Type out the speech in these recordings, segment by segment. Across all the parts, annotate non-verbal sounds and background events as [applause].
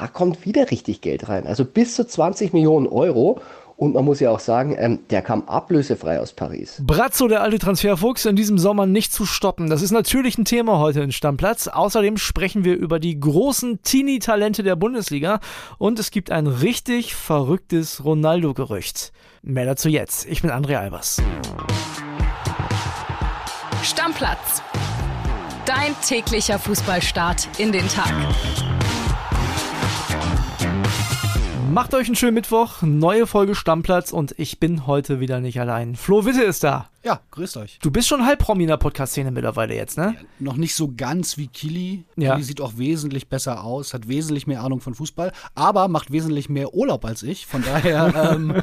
da kommt wieder richtig Geld rein. Also bis zu 20 Millionen Euro. Und man muss ja auch sagen, ähm, der kam ablösefrei aus Paris. Brazzo, der alte Transferfuchs, in diesem Sommer nicht zu stoppen. Das ist natürlich ein Thema heute in Stammplatz. Außerdem sprechen wir über die großen Teenie-Talente der Bundesliga. Und es gibt ein richtig verrücktes Ronaldo-Gerücht. Mehr dazu jetzt. Ich bin André Albers. Stammplatz. Dein täglicher Fußballstart in den Tag. Macht euch einen schönen Mittwoch, neue Folge Stammplatz und ich bin heute wieder nicht allein. Flo Witte ist da. Ja, grüßt euch. Du bist schon halb Promi in der Podcast-Szene mittlerweile jetzt, ne? Ja, noch nicht so ganz wie Kili. Ja. Kili sieht auch wesentlich besser aus, hat wesentlich mehr Ahnung von Fußball, aber macht wesentlich mehr Urlaub als ich. Von daher [laughs] ähm,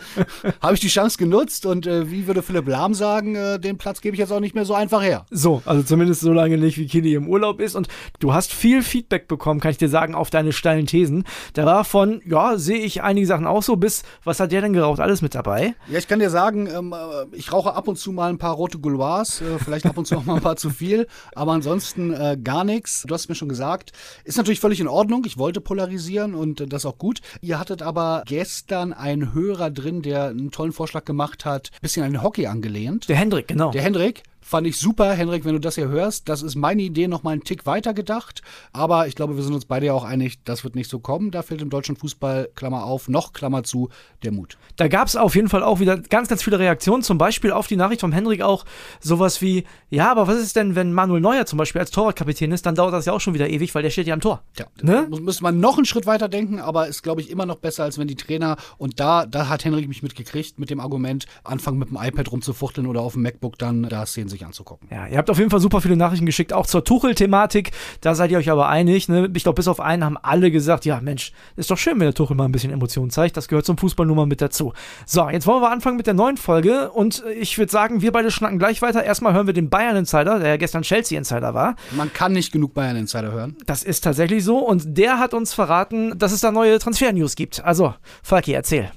habe ich die Chance genutzt und äh, wie würde Philipp Lahm sagen, äh, den Platz gebe ich jetzt auch nicht mehr so einfach her. So, also zumindest so lange nicht, wie Kili im Urlaub ist. Und du hast viel Feedback bekommen, kann ich dir sagen, auf deine steilen Thesen. Da war von, ja, sehe ich einige Sachen auch so, bis, was hat der denn geraucht? Alles mit dabei? Ja, ich kann dir sagen, ähm, äh, ich rauche ab und zu mal ein paar rote Gouloirs, äh, vielleicht ab und zu auch mal ein paar zu viel, aber ansonsten äh, gar nichts. Du hast mir schon gesagt, ist natürlich völlig in Ordnung. Ich wollte polarisieren und äh, das auch gut. Ihr hattet aber gestern einen Hörer drin, der einen tollen Vorschlag gemacht hat, bisschen an den Hockey angelehnt. Der Hendrik, genau. Der Hendrik. Fand ich super, Henrik, wenn du das hier hörst. Das ist meine Idee noch mal einen Tick weiter gedacht. Aber ich glaube, wir sind uns beide ja auch einig, das wird nicht so kommen. Da fehlt im deutschen Fußball, Klammer auf, noch Klammer zu, der Mut. Da gab es auf jeden Fall auch wieder ganz, ganz viele Reaktionen. Zum Beispiel auf die Nachricht vom Henrik auch sowas wie, ja, aber was ist denn, wenn Manuel Neuer zum Beispiel als Torwartkapitän ist, dann dauert das ja auch schon wieder ewig, weil der steht ja am Tor. Ja, ne? muss, müsste man noch einen Schritt weiter denken, aber ist, glaube ich, immer noch besser, als wenn die Trainer, und da, da hat Henrik mich mitgekriegt, mit dem Argument, anfangen mit dem iPad rumzufuchteln oder auf dem MacBook dann da Szenen sich anzugucken. Ja, Ihr habt auf jeden Fall super viele Nachrichten geschickt, auch zur Tuchel-Thematik. Da seid ihr euch aber einig. Ne? Ich glaube, bis auf einen haben alle gesagt, ja Mensch, ist doch schön, wenn der Tuchel mal ein bisschen Emotionen zeigt. Das gehört zum Fußball nun mal mit dazu. So, jetzt wollen wir anfangen mit der neuen Folge. Und ich würde sagen, wir beide schnacken gleich weiter. Erstmal hören wir den Bayern-Insider, der ja gestern Chelsea-Insider war. Man kann nicht genug Bayern-Insider hören. Das ist tatsächlich so. Und der hat uns verraten, dass es da neue Transfer-News gibt. Also, Falki, erzähl.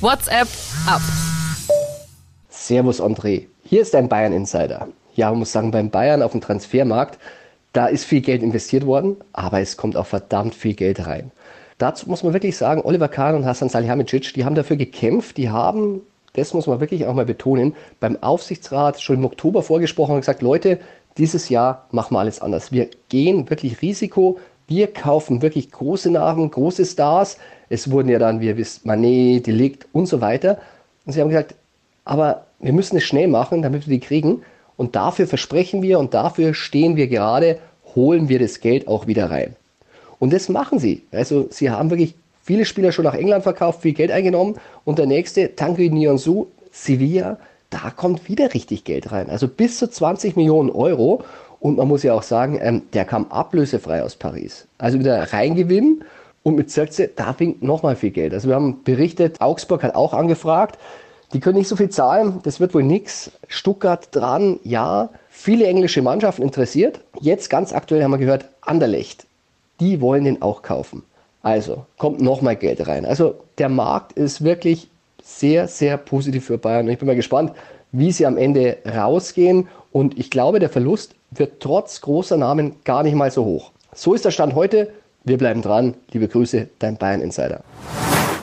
WhatsApp ab. Servus André. Hier ist dein Bayern-Insider ja, man muss sagen, beim Bayern auf dem Transfermarkt, da ist viel Geld investiert worden, aber es kommt auch verdammt viel Geld rein. Dazu muss man wirklich sagen, Oliver Kahn und Hassan Salihamidzic, die haben dafür gekämpft, die haben, das muss man wirklich auch mal betonen, beim Aufsichtsrat schon im Oktober vorgesprochen und gesagt, Leute, dieses Jahr machen wir alles anders. Wir gehen wirklich Risiko, wir kaufen wirklich große Namen, große Stars. Es wurden ja dann, wie ihr wisst, Manet, Delikt und so weiter. Und sie haben gesagt, aber wir müssen es schnell machen, damit wir die kriegen. Und dafür versprechen wir und dafür stehen wir gerade, holen wir das Geld auch wieder rein. Und das machen sie. Also sie haben wirklich viele Spieler schon nach England verkauft, viel Geld eingenommen. Und der nächste, Tanguy Nyonsu, Sevilla, da kommt wieder richtig Geld rein. Also bis zu 20 Millionen Euro. Und man muss ja auch sagen, ähm, der kam ablösefrei aus Paris. Also wieder reingewinnen. Und mit Zirkze, da winkt nochmal viel Geld. Also wir haben berichtet, Augsburg hat auch angefragt. Die können nicht so viel zahlen, das wird wohl nichts. Stuttgart dran, ja. Viele englische Mannschaften interessiert. Jetzt ganz aktuell haben wir gehört, Anderlecht. Die wollen den auch kaufen. Also kommt nochmal Geld rein. Also der Markt ist wirklich sehr, sehr positiv für Bayern. Und ich bin mal gespannt, wie sie am Ende rausgehen. Und ich glaube, der Verlust wird trotz großer Namen gar nicht mal so hoch. So ist der Stand heute. Wir bleiben dran. Liebe Grüße, dein Bayern Insider.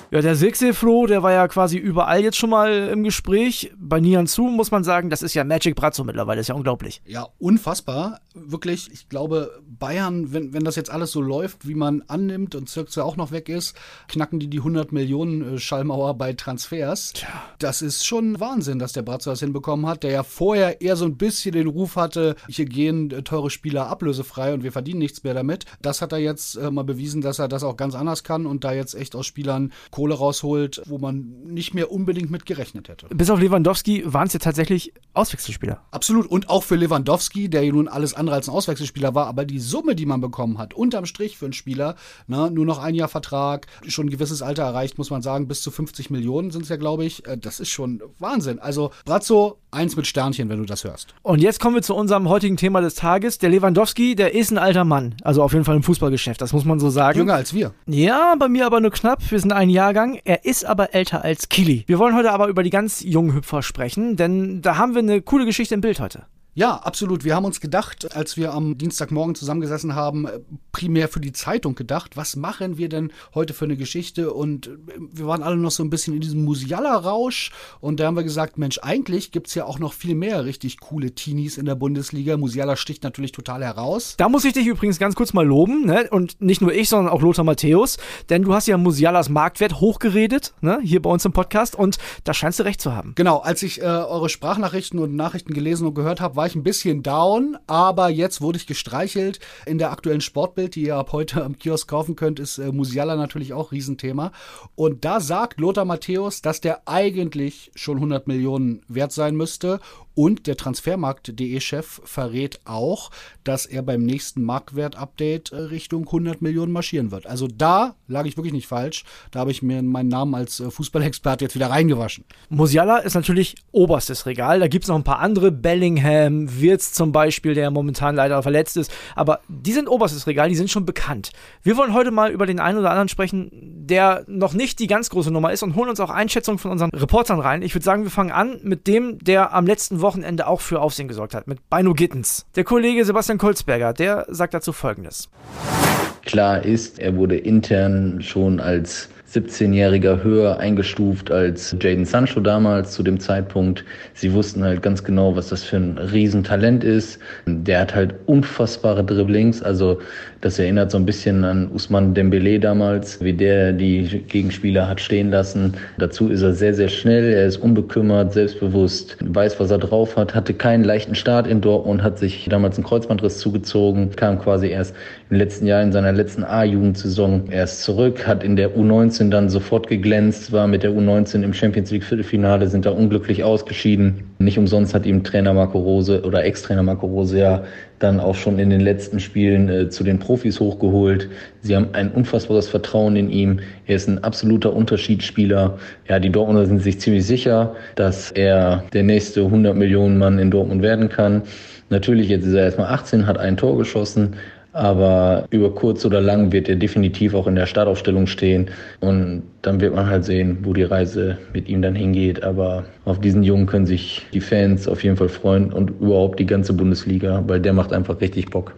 Ja, der Sixel-Flo, der war ja quasi überall jetzt schon mal im Gespräch. Bei Nian Zu muss man sagen, das ist ja Magic Brazzo mittlerweile, ist ja unglaublich. Ja, unfassbar. Wirklich, ich glaube, Bayern, wenn, wenn das jetzt alles so läuft, wie man annimmt und Zirkze auch noch weg ist, knacken die die 100 Millionen äh, Schallmauer bei Transfers. Tja. Das ist schon Wahnsinn, dass der Brazzo das hinbekommen hat, der ja vorher eher so ein bisschen den Ruf hatte, hier gehen äh, teure Spieler ablösefrei und wir verdienen nichts mehr damit. Das hat er jetzt äh, mal bewiesen, dass er das auch ganz anders kann und da jetzt echt aus Spielern Kohle rausholt, wo man nicht mehr unbedingt mit gerechnet hätte. Bis auf Lewandowski waren es ja tatsächlich Auswechselspieler. Absolut. Und auch für Lewandowski, der ja nun alles andere als ein Auswechselspieler war, aber die Summe, die man bekommen hat, unterm Strich für einen Spieler, na, nur noch ein Jahr Vertrag, schon ein gewisses Alter erreicht, muss man sagen, bis zu 50 Millionen sind es ja, glaube ich. Äh, das ist schon Wahnsinn. Also Brazzo, eins mit Sternchen, wenn du das hörst. Und jetzt kommen wir zu unserem heutigen Thema des Tages. Der Lewandowski, der ist ein alter Mann. Also auf jeden Fall im Fußballgeschäft, das muss man so sagen. Jünger als wir. Ja, bei mir aber nur knapp. Wir sind ein Jahrgang. Er ist aber älter als Kili. Wir wollen heute aber über die ganz jungen Hüpfer sprechen, denn da haben wir eine coole Geschichte im Bild heute. Ja, absolut. Wir haben uns gedacht, als wir am Dienstagmorgen zusammengesessen haben, äh, primär für die Zeitung gedacht, was machen wir denn heute für eine Geschichte? Und äh, wir waren alle noch so ein bisschen in diesem Musiala-Rausch. Und da haben wir gesagt, Mensch, eigentlich gibt es ja auch noch viel mehr richtig coole Teenies in der Bundesliga. Musiala sticht natürlich total heraus. Da muss ich dich übrigens ganz kurz mal loben, ne? Und nicht nur ich, sondern auch Lothar Matthäus. Denn du hast ja Musialas Marktwert hochgeredet, ne? Hier bei uns im Podcast. Und da scheinst du recht zu haben. Genau, als ich äh, eure Sprachnachrichten und Nachrichten gelesen und gehört habe, war ich ein bisschen down, aber jetzt wurde ich gestreichelt. In der aktuellen Sportbild, die ihr ab heute am Kiosk kaufen könnt, ist äh, Musiala natürlich auch Riesenthema. Und da sagt Lothar Matthäus, dass der eigentlich schon 100 Millionen wert sein müsste und der Transfermarkt.de-Chef verrät auch, dass er beim nächsten Marktwert-Update äh, Richtung 100 Millionen marschieren wird. Also da lag ich wirklich nicht falsch. Da habe ich mir meinen Namen als äh, Fußballexperte jetzt wieder reingewaschen. Musiala ist natürlich oberstes Regal. Da gibt es noch ein paar andere. Bellingham, Wirtz zum Beispiel, der momentan leider verletzt ist. Aber die sind oberstes Regal, die sind schon bekannt. Wir wollen heute mal über den einen oder anderen sprechen, der noch nicht die ganz große Nummer ist und holen uns auch Einschätzungen von unseren Reportern rein. Ich würde sagen, wir fangen an mit dem, der am letzten Wochenende Wochenende auch für Aufsehen gesorgt hat, mit Beino Gittens. Der Kollege Sebastian Kolzberger, der sagt dazu Folgendes. Klar ist, er wurde intern schon als 17-Jähriger höher eingestuft als Jaden Sancho damals zu dem Zeitpunkt. Sie wussten halt ganz genau, was das für ein Riesentalent ist. Der hat halt unfassbare Dribblings, also das erinnert so ein bisschen an Usman Dembele damals, wie der die Gegenspieler hat stehen lassen. Dazu ist er sehr, sehr schnell, er ist unbekümmert, selbstbewusst, weiß, was er drauf hat, hatte keinen leichten Start in Dortmund, hat sich damals einen Kreuzbandriss zugezogen, kam quasi erst im letzten Jahr in seiner letzten A-Jugendsaison erst zurück, hat in der U19 dann sofort geglänzt, war mit der U19 im Champions League Viertelfinale, sind da unglücklich ausgeschieden. Nicht umsonst hat ihm Trainer Marco Rose oder Ex-Trainer Marco Rose ja dann auch schon in den letzten Spielen äh, zu den Profis hochgeholt. Sie haben ein unfassbares Vertrauen in ihm. Er ist ein absoluter Unterschiedsspieler. Ja, die Dortmunder sind sich ziemlich sicher, dass er der nächste 100 Millionen Mann in Dortmund werden kann. Natürlich, jetzt ist er erstmal 18, hat ein Tor geschossen, aber über kurz oder lang wird er definitiv auch in der Startaufstellung stehen. Und dann wird man halt sehen, wo die Reise mit ihm dann hingeht. Aber auf diesen Jungen können sich die Fans auf jeden Fall freuen und überhaupt die ganze Bundesliga, weil der macht einfach richtig Bock.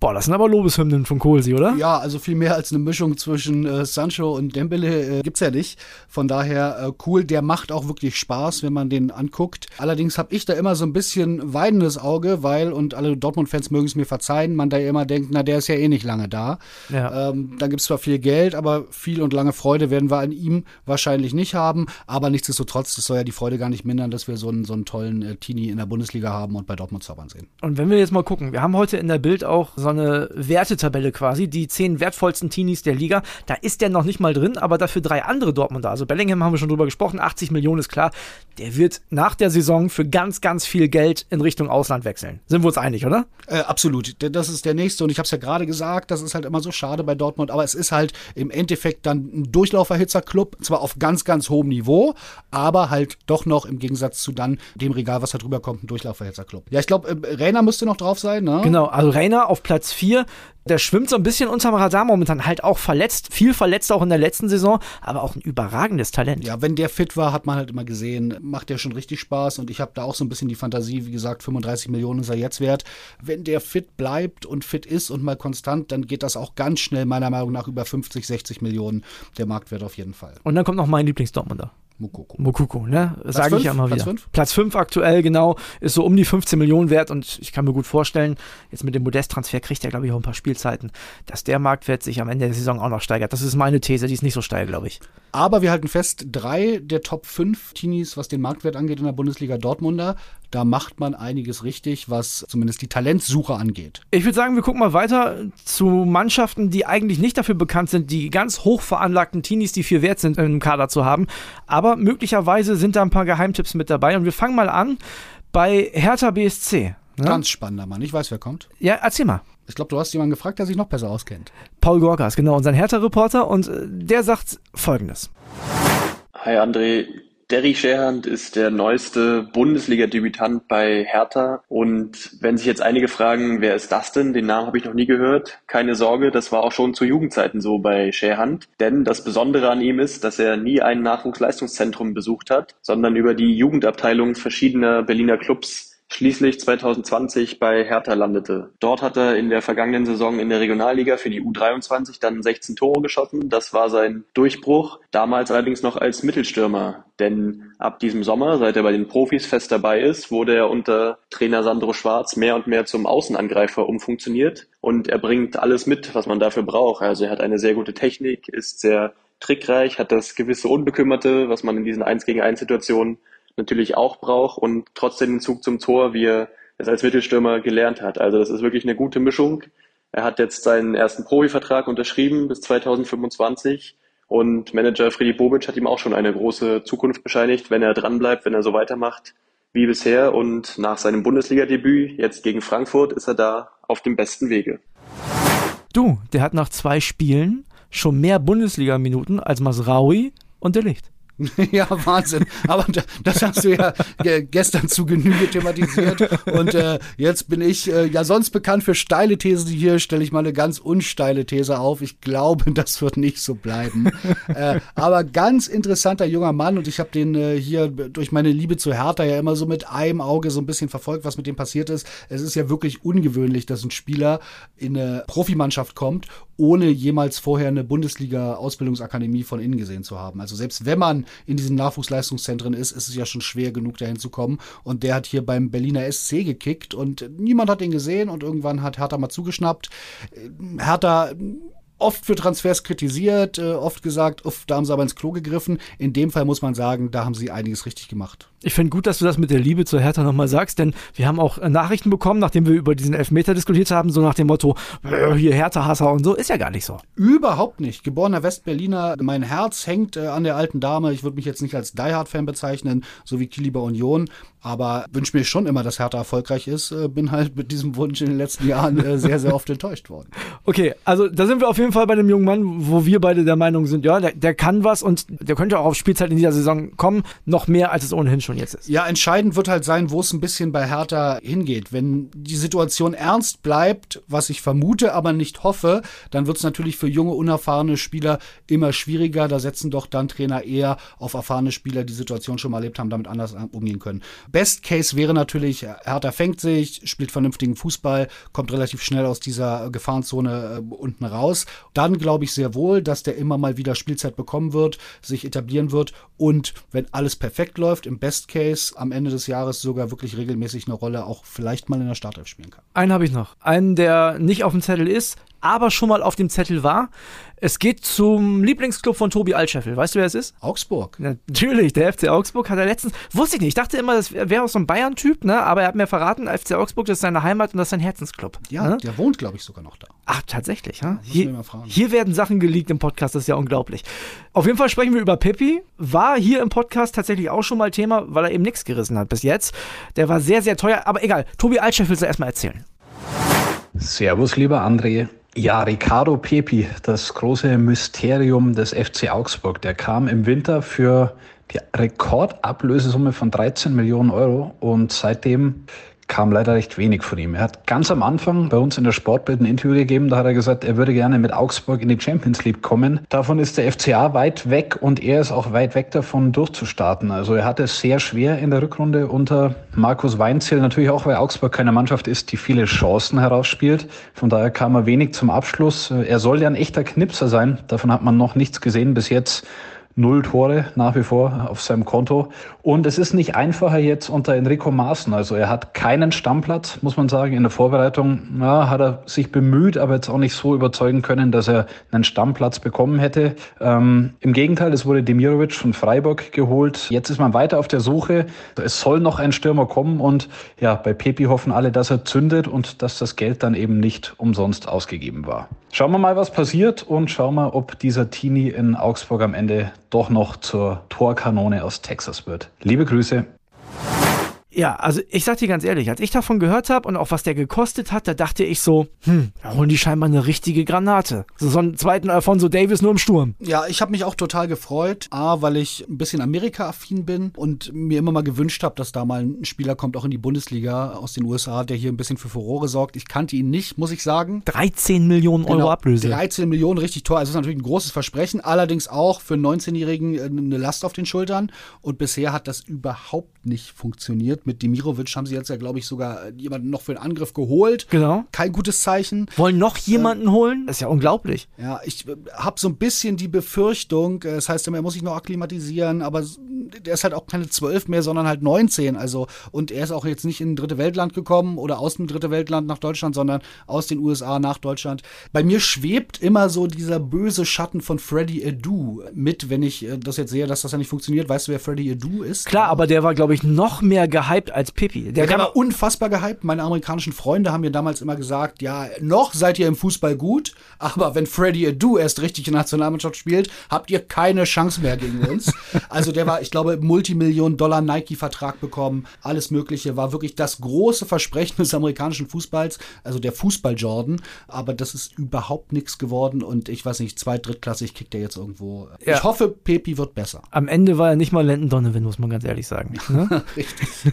Boah, das sind aber Lobeshymnen von Kohlsi, oder? Ja, also viel mehr als eine Mischung zwischen äh, Sancho und Dembele äh, gibt's ja nicht. Von daher äh, cool, der macht auch wirklich Spaß, wenn man den anguckt. Allerdings habe ich da immer so ein bisschen weinendes Auge, weil, und alle Dortmund-Fans mögen es mir verzeihen, man da immer denkt, na, der ist ja eh nicht lange da. Ja. Ähm, dann gibt's zwar viel Geld, aber viel und lange Freude werden wir an ihm wahrscheinlich nicht haben. Aber nichtsdestotrotz, das soll ja die Freude gar nicht mindern, dass wir so einen, so einen tollen äh, Teenie in der Bundesliga haben und bei Dortmund zaubern sehen. Und wenn wir jetzt mal gucken, wir haben heute in der Bild auch so eine Wertetabelle quasi, die zehn wertvollsten Teenies der Liga. Da ist der noch nicht mal drin, aber dafür drei andere Dortmunder. Also Bellingham haben wir schon drüber gesprochen, 80 Millionen ist klar. Der wird nach der Saison für ganz, ganz viel Geld in Richtung Ausland wechseln. Sind wir uns einig, oder? Äh, absolut. Das ist der nächste und ich habe es ja gerade gesagt, das ist halt immer so schade bei Dortmund, aber es ist halt im Endeffekt dann ein Durchlauferhitzerclub, zwar auf ganz, ganz hohem Niveau, aber halt doch noch im Gegensatz zu dann dem Regal, was da drüber kommt, ein Durchlauferhitzerclub. Ja, ich glaube, äh, Rainer müsste noch drauf sein, ne? Genau, also Rainer auf Platz 4 der schwimmt so ein bisschen unterm Radar momentan, halt auch verletzt, viel verletzt auch in der letzten Saison, aber auch ein überragendes Talent. Ja, wenn der fit war, hat man halt immer gesehen, macht der schon richtig Spaß und ich habe da auch so ein bisschen die Fantasie, wie gesagt, 35 Millionen ist er jetzt wert. Wenn der fit bleibt und fit ist und mal konstant, dann geht das auch ganz schnell meiner Meinung nach über 50, 60 Millionen der Marktwert auf jeden Fall. Und dann kommt noch mein Lieblingsdortmunder. Mukoko. Mukoko, ne? Sage ich ja mal wieder. Platz 5? Platz 5 aktuell, genau, ist so um die 15 Millionen wert und ich kann mir gut vorstellen, jetzt mit dem Modest-Transfer kriegt er, glaube ich, auch ein paar Spielzeiten, dass der Marktwert sich am Ende der Saison auch noch steigert. Das ist meine These, die ist nicht so steil, glaube ich. Aber wir halten fest, drei der Top 5 Teenies, was den Marktwert angeht in der Bundesliga Dortmunder, da macht man einiges richtig, was zumindest die Talentsuche angeht. Ich würde sagen, wir gucken mal weiter zu Mannschaften, die eigentlich nicht dafür bekannt sind, die ganz hoch veranlagten Teenies, die viel wert sind, im Kader zu haben. Aber möglicherweise sind da ein paar Geheimtipps mit dabei. Und wir fangen mal an bei Hertha BSC. Ne? Ganz spannender Mann. Ich weiß, wer kommt. Ja, erzähl mal. Ich glaube, du hast jemanden gefragt, der sich noch besser auskennt. Paul Gorgas, genau, unser Hertha-Reporter. Und äh, der sagt Folgendes. Hi André, Derry Scherhand ist der neueste Bundesliga-Debütant bei Hertha. Und wenn sich jetzt einige fragen, wer ist das denn? Den Namen habe ich noch nie gehört. Keine Sorge, das war auch schon zu Jugendzeiten so bei Scherhand. Denn das Besondere an ihm ist, dass er nie ein Nachwuchsleistungszentrum besucht hat, sondern über die Jugendabteilung verschiedener Berliner Clubs schließlich 2020 bei Hertha landete. Dort hat er in der vergangenen Saison in der Regionalliga für die U23 dann 16 Tore geschossen. Das war sein Durchbruch, damals allerdings noch als Mittelstürmer. Denn ab diesem Sommer, seit er bei den Profis fest dabei ist, wurde er unter Trainer Sandro Schwarz mehr und mehr zum Außenangreifer umfunktioniert. Und er bringt alles mit, was man dafür braucht. Also er hat eine sehr gute Technik, ist sehr trickreich, hat das gewisse Unbekümmerte, was man in diesen 1 gegen 1 Situationen natürlich auch braucht und trotzdem den Zug zum Tor, wie er es als Mittelstürmer gelernt hat. Also das ist wirklich eine gute Mischung. Er hat jetzt seinen ersten Profivertrag unterschrieben bis 2025 und Manager Freddy Bobic hat ihm auch schon eine große Zukunft bescheinigt, wenn er dranbleibt, wenn er so weitermacht wie bisher und nach seinem Bundesliga-Debüt jetzt gegen Frankfurt ist er da auf dem besten Wege. Du, der hat nach zwei Spielen schon mehr Bundesliga-Minuten als Masraui und der Licht. [laughs] ja, Wahnsinn. Aber das hast du ja gestern zu Genüge thematisiert. Und äh, jetzt bin ich äh, ja sonst bekannt für steile Thesen. Hier stelle ich mal eine ganz unsteile These auf. Ich glaube, [laughs] das wird nicht so bleiben. äh, aber ganz interessanter junger Mann. Und ich habe den äh, hier durch meine Liebe zu Hertha ja immer so mit einem Auge so ein bisschen verfolgt, was mit dem passiert ist. Es ist ja wirklich ungewöhnlich, dass ein Spieler in eine Profimannschaft kommt, ohne jemals vorher eine Bundesliga-Ausbildungsakademie von innen gesehen zu haben. Also selbst wenn man in diesen Nachwuchsleistungszentren ist, ist es ja schon schwer genug, dahin zu kommen. Und der hat hier beim Berliner SC gekickt und niemand hat ihn gesehen und irgendwann hat Hertha mal zugeschnappt. Hertha oft für Transfers kritisiert, äh, oft gesagt, uff, da haben sie aber ins Klo gegriffen. In dem Fall muss man sagen, da haben sie einiges richtig gemacht. Ich finde gut, dass du das mit der Liebe zur Hertha nochmal sagst, denn wir haben auch äh, Nachrichten bekommen, nachdem wir über diesen Elfmeter diskutiert haben, so nach dem Motto, äh, hier Hertha-Hasser und so, ist ja gar nicht so. Überhaupt nicht. Geborener Westberliner, mein Herz hängt äh, an der alten Dame. Ich würde mich jetzt nicht als Die Hard-Fan bezeichnen, so wie Kili bei Union, aber wünsche mir schon immer, dass Hertha erfolgreich ist. Äh, bin halt mit diesem Wunsch in den letzten Jahren äh, sehr, sehr oft enttäuscht worden. [laughs] Okay, also da sind wir auf jeden Fall bei dem jungen Mann, wo wir beide der Meinung sind, ja, der, der kann was und der könnte auch auf Spielzeit in dieser Saison kommen, noch mehr als es ohnehin schon schon jetzt ist. Ja, entscheidend wird halt sein, wo es ein bisschen bei Hertha hingeht. Wenn die Situation ernst bleibt, was ich vermute, aber nicht hoffe, dann wird es natürlich für junge, unerfahrene Spieler immer schwieriger. Da setzen doch dann Trainer eher auf erfahrene Spieler, die Situation schon mal erlebt haben, damit anders umgehen können. Best Case wäre natürlich, Hertha fängt sich, spielt vernünftigen Fußball, kommt relativ schnell aus dieser Gefahrenzone äh, unten raus. Dann glaube ich sehr wohl, dass der immer mal wieder Spielzeit bekommen wird, sich etablieren wird und wenn alles perfekt läuft, im Best Best Case am Ende des Jahres sogar wirklich regelmäßig eine Rolle auch vielleicht mal in der Startelf spielen kann. Einen habe ich noch. Einen, der nicht auf dem Zettel ist, aber schon mal auf dem Zettel war. Es geht zum Lieblingsclub von Tobi Altscheffel. Weißt du, wer es ist? Augsburg. Natürlich, der FC Augsburg hat er letztens, wusste ich nicht, ich dachte immer, das wäre auch so ein Bayern-Typ, ne? aber er hat mir verraten, FC Augsburg, das ist seine Heimat und das ist sein Herzensclub. Ja, ne? der wohnt, glaube ich, sogar noch da. Ach, tatsächlich, ja? Hier, hier, werden Sachen geleakt im Podcast, das ist ja unglaublich. Auf jeden Fall sprechen wir über Peppi. War hier im Podcast tatsächlich auch schon mal Thema, weil er eben nichts gerissen hat bis jetzt. Der war sehr, sehr teuer, aber egal. Tobi Altscheffel soll erstmal erzählen. Servus, lieber André. Ja, Ricardo Pepi, das große Mysterium des FC Augsburg, der kam im Winter für die Rekordablösesumme von 13 Millionen Euro und seitdem kam leider recht wenig von ihm. Er hat ganz am Anfang bei uns in der Sportbild ein Interview gegeben, da hat er gesagt, er würde gerne mit Augsburg in die Champions League kommen. Davon ist der FCA weit weg und er ist auch weit weg davon durchzustarten. Also er hatte es sehr schwer in der Rückrunde unter Markus Weinziel, natürlich auch, weil Augsburg keine Mannschaft ist, die viele Chancen herausspielt. Von daher kam er wenig zum Abschluss. Er soll ja ein echter Knipser sein, davon hat man noch nichts gesehen bis jetzt null Tore nach wie vor auf seinem Konto. Und es ist nicht einfacher jetzt unter Enrico Maaßen. Also er hat keinen Stammplatz, muss man sagen. In der Vorbereitung ja, hat er sich bemüht, aber jetzt auch nicht so überzeugen können, dass er einen Stammplatz bekommen hätte. Ähm, Im Gegenteil, es wurde Demirovic von Freiburg geholt. Jetzt ist man weiter auf der Suche. Es soll noch ein Stürmer kommen und ja, bei Pepi hoffen alle, dass er zündet und dass das Geld dann eben nicht umsonst ausgegeben war. Schauen wir mal, was passiert und schauen wir, ob dieser Teenie in Augsburg am Ende doch noch zur Torkanone aus Texas wird. Liebe Grüße. Ja, also ich sag dir ganz ehrlich, als ich davon gehört habe und auch was der gekostet hat, da dachte ich so, hm, da holen die scheinbar eine richtige Granate. So, so einen zweiten Alfonso Davis nur im Sturm. Ja, ich habe mich auch total gefreut. A, weil ich ein bisschen Amerika-affin bin und mir immer mal gewünscht habe, dass da mal ein Spieler kommt, auch in die Bundesliga aus den USA, der hier ein bisschen für Furore sorgt. Ich kannte ihn nicht, muss ich sagen. 13 Millionen Euro genau, Ablöse. 13 Millionen, richtig teuer. Also das ist natürlich ein großes Versprechen. Allerdings auch für einen 19-Jährigen eine Last auf den Schultern. Und bisher hat das überhaupt nicht funktioniert Madrid. Mit Demirovic haben sie jetzt ja, glaube ich, sogar jemanden noch für den Angriff geholt. Genau. Kein gutes Zeichen. Wollen noch jemanden ähm, holen? Das ist ja unglaublich. Ja, ich äh, habe so ein bisschen die Befürchtung, äh, das heißt, er muss sich noch akklimatisieren, aber der ist halt auch keine 12 mehr, sondern halt 19. Also, und er ist auch jetzt nicht in ein dritte Weltland gekommen oder aus dem dritte Weltland nach Deutschland, sondern aus den USA nach Deutschland. Bei mir schwebt immer so dieser böse Schatten von Freddy Adu mit, wenn ich äh, das jetzt sehe, dass das ja nicht funktioniert. Weißt du, wer Freddy Adu ist? Klar, aber der war, glaube ich, noch mehr gehypt als Pippi. Der, der war unfassbar gehypt. Meine amerikanischen Freunde haben mir damals immer gesagt, ja, noch seid ihr im Fußball gut, aber wenn Freddy Adu erst richtig in der Nationalmannschaft spielt, habt ihr keine Chance mehr gegen uns. also der war, ich glaube, Multimillionen Dollar Nike-Vertrag bekommen, alles Mögliche, war wirklich das große Versprechen des amerikanischen Fußballs, also der Fußball-Jordan, aber das ist überhaupt nichts geworden und ich weiß nicht, zweit-, drittklassig kickt er jetzt irgendwo. Ja. Ich hoffe, Pepi wird besser. Am Ende war er nicht mal Landon Donovan, muss man ganz ehrlich sagen. Ne? [laughs] Richtig. [laughs]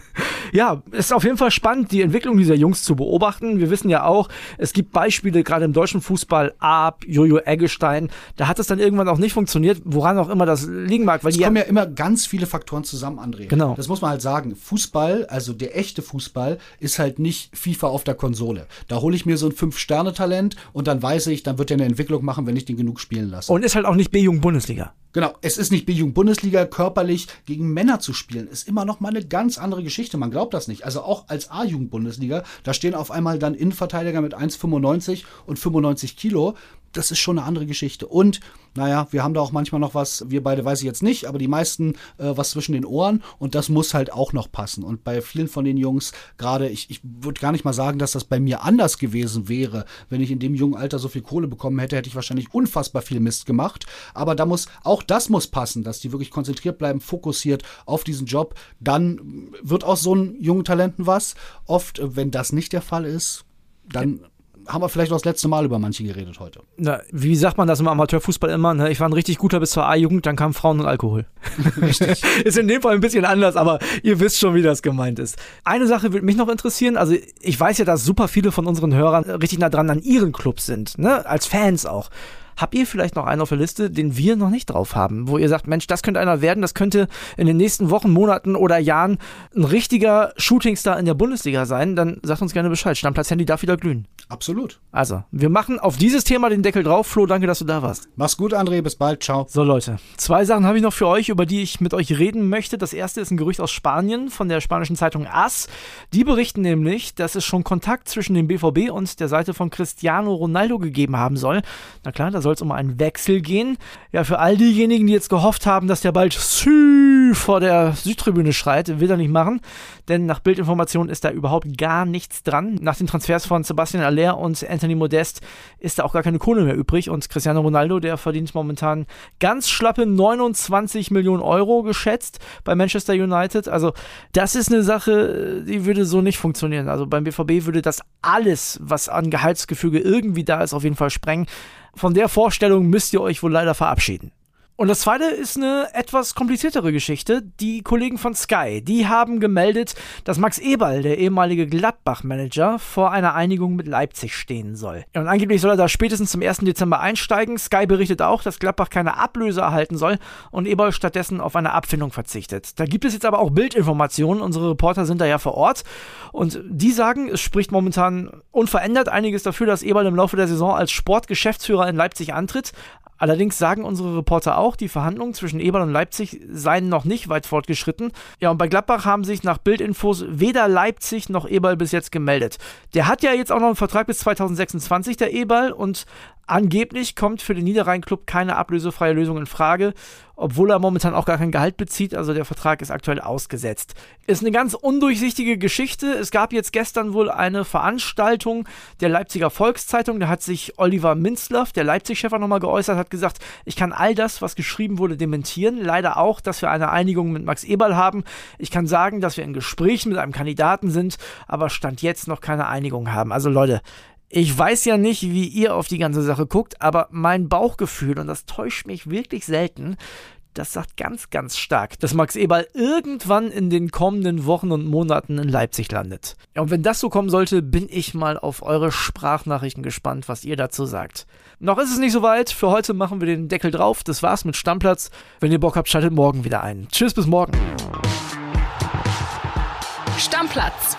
ja, ist auf jeden Fall spannend, die Entwicklung dieser Jungs zu beobachten. Wir wissen ja auch, es gibt Beispiele, gerade im deutschen Fußball, Ab, Jojo Eggestein, da hat es dann irgendwann auch nicht funktioniert, woran auch immer das liegen mag. Weil es kommen ja immer ganz viele Faktoren zusammen, André. Genau. Das muss man halt sagen. Fußball, also der echte Fußball, ist halt nicht FIFA auf der Konsole. Da hole ich mir so ein Fünf-Sterne-Talent und dann weiß ich, dann wird er eine Entwicklung machen, wenn ich den genug spielen lasse. Und ist halt auch nicht B-Jugend-Bundesliga. Genau, es ist nicht B-Jugend-Bundesliga, körperlich gegen Männer zu spielen, ist immer noch mal eine ganz andere Geschichte. Man glaubt das nicht. Also auch als A-Jugend-Bundesliga, da stehen auf einmal dann Innenverteidiger mit 1,95 und 95 Kilo das ist schon eine andere Geschichte. Und, naja, wir haben da auch manchmal noch was, wir beide weiß ich jetzt nicht, aber die meisten äh, was zwischen den Ohren und das muss halt auch noch passen. Und bei vielen von den Jungs, gerade, ich, ich würde gar nicht mal sagen, dass das bei mir anders gewesen wäre. Wenn ich in dem jungen Alter so viel Kohle bekommen hätte, hätte ich wahrscheinlich unfassbar viel Mist gemacht. Aber da muss, auch das muss passen, dass die wirklich konzentriert bleiben, fokussiert auf diesen Job. Dann wird aus so einem jungen Talenten was. Oft, äh, wenn das nicht der Fall ist, dann haben wir vielleicht auch das letzte Mal über manche geredet heute. Na, wie sagt man das im Amateurfußball immer? Ne? Ich war ein richtig guter bis zur A-Jugend, dann kamen Frauen und Alkohol. [laughs] Richtig. ist in dem Fall ein bisschen anders, aber ihr wisst schon, wie das gemeint ist. Eine Sache würde mich noch interessieren. Also ich weiß ja, dass super viele von unseren Hörern richtig nah dran an ihren Clubs sind, ne? als Fans auch. Habt ihr vielleicht noch einen auf der Liste, den wir noch nicht drauf haben, wo ihr sagt, Mensch, das könnte einer werden, das könnte in den nächsten Wochen, Monaten oder Jahren ein richtiger Shootingstar in der Bundesliga sein? Dann sagt uns gerne Bescheid. Stammplatz Handy darf wieder glühen. Absolut. Also, wir machen auf dieses Thema den Deckel drauf. Flo, danke, dass du da warst. Mach's gut, André. Bis bald. Ciao. So, Leute. Zwei Sachen habe ich noch für euch, über die ich mit euch reden möchte. Das erste ist ein Gerücht aus Spanien von der spanischen Zeitung AS. Die berichten nämlich, dass es schon Kontakt zwischen dem BVB und der Seite von Cristiano Ronaldo gegeben haben soll. Na klar, da soll es um einen Wechsel gehen. Ja, für all diejenigen, die jetzt gehofft haben, dass der bald Sü vor der Südtribüne schreit, will er nicht machen. Denn nach Bildinformationen ist da überhaupt gar nichts dran. Nach den Transfers von Sebastian Aller und Anthony Modest ist da auch gar keine Kohle mehr übrig. Und Cristiano Ronaldo, der verdient momentan ganz schlappe 29 Millionen Euro geschätzt bei Manchester United. Also das ist eine Sache, die würde so nicht funktionieren. Also beim BVB würde das alles, was an Gehaltsgefüge irgendwie da ist, auf jeden Fall sprengen. Von der Vorstellung müsst ihr euch wohl leider verabschieden. Und das zweite ist eine etwas kompliziertere Geschichte. Die Kollegen von Sky, die haben gemeldet, dass Max Eberl, der ehemalige Gladbach-Manager, vor einer Einigung mit Leipzig stehen soll. Und angeblich soll er da spätestens zum 1. Dezember einsteigen. Sky berichtet auch, dass Gladbach keine Ablöse erhalten soll und Eberl stattdessen auf eine Abfindung verzichtet. Da gibt es jetzt aber auch Bildinformationen. Unsere Reporter sind da ja vor Ort. Und die sagen, es spricht momentan unverändert einiges dafür, dass Eberl im Laufe der Saison als Sportgeschäftsführer in Leipzig antritt. Allerdings sagen unsere Reporter auch, die Verhandlungen zwischen Eberl und Leipzig seien noch nicht weit fortgeschritten. Ja, und bei Gladbach haben sich nach Bildinfos weder Leipzig noch Eberl bis jetzt gemeldet. Der hat ja jetzt auch noch einen Vertrag bis 2026, der Eberl, und Angeblich kommt für den Niederrhein-Club keine ablösefreie Lösung in Frage, obwohl er momentan auch gar kein Gehalt bezieht, also der Vertrag ist aktuell ausgesetzt. Ist eine ganz undurchsichtige Geschichte. Es gab jetzt gestern wohl eine Veranstaltung der Leipziger Volkszeitung, da hat sich Oliver Minzlaff, der Leipzig-Chef, nochmal geäußert, hat gesagt, ich kann all das, was geschrieben wurde, dementieren. Leider auch, dass wir eine Einigung mit Max Eberl haben. Ich kann sagen, dass wir in Gesprächen mit einem Kandidaten sind, aber Stand jetzt noch keine Einigung haben. Also Leute, ich weiß ja nicht, wie ihr auf die ganze Sache guckt, aber mein Bauchgefühl, und das täuscht mich wirklich selten, das sagt ganz, ganz stark, dass Max Eberl irgendwann in den kommenden Wochen und Monaten in Leipzig landet. Und wenn das so kommen sollte, bin ich mal auf eure Sprachnachrichten gespannt, was ihr dazu sagt. Noch ist es nicht so weit. Für heute machen wir den Deckel drauf. Das war's mit Stammplatz. Wenn ihr Bock habt, schaltet morgen wieder ein. Tschüss, bis morgen. Stammplatz.